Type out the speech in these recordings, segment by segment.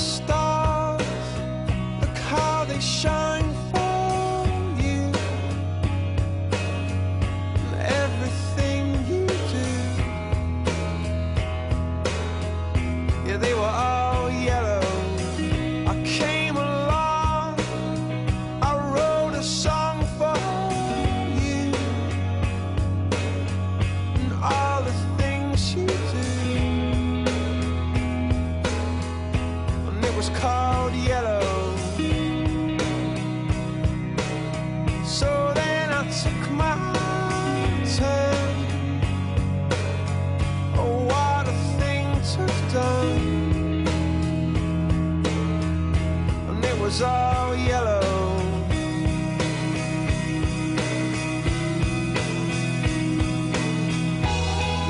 stop. was all yellow.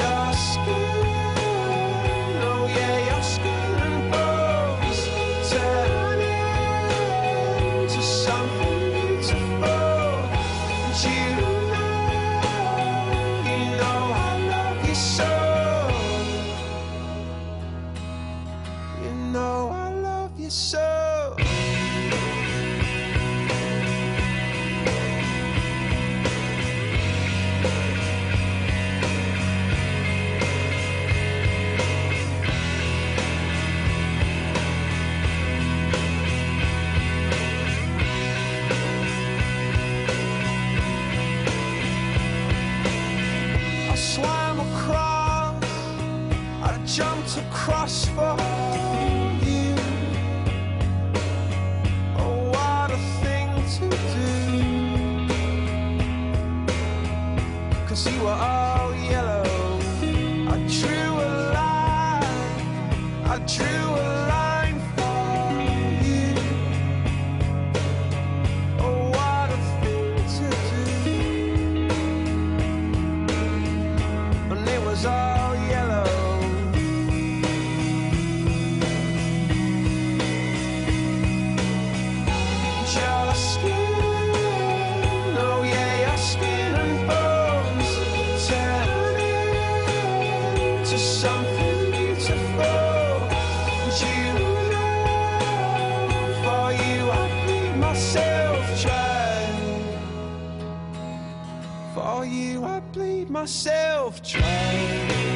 Your skin, oh yeah, your skin and bones into something beautiful. And you know, you know I love you so. You know I love you so. jumped across for you. Oh, what a thing to do. Cause you were all yellow. I drew a line. I drew a line. myself dry. For you, I bleed myself dry.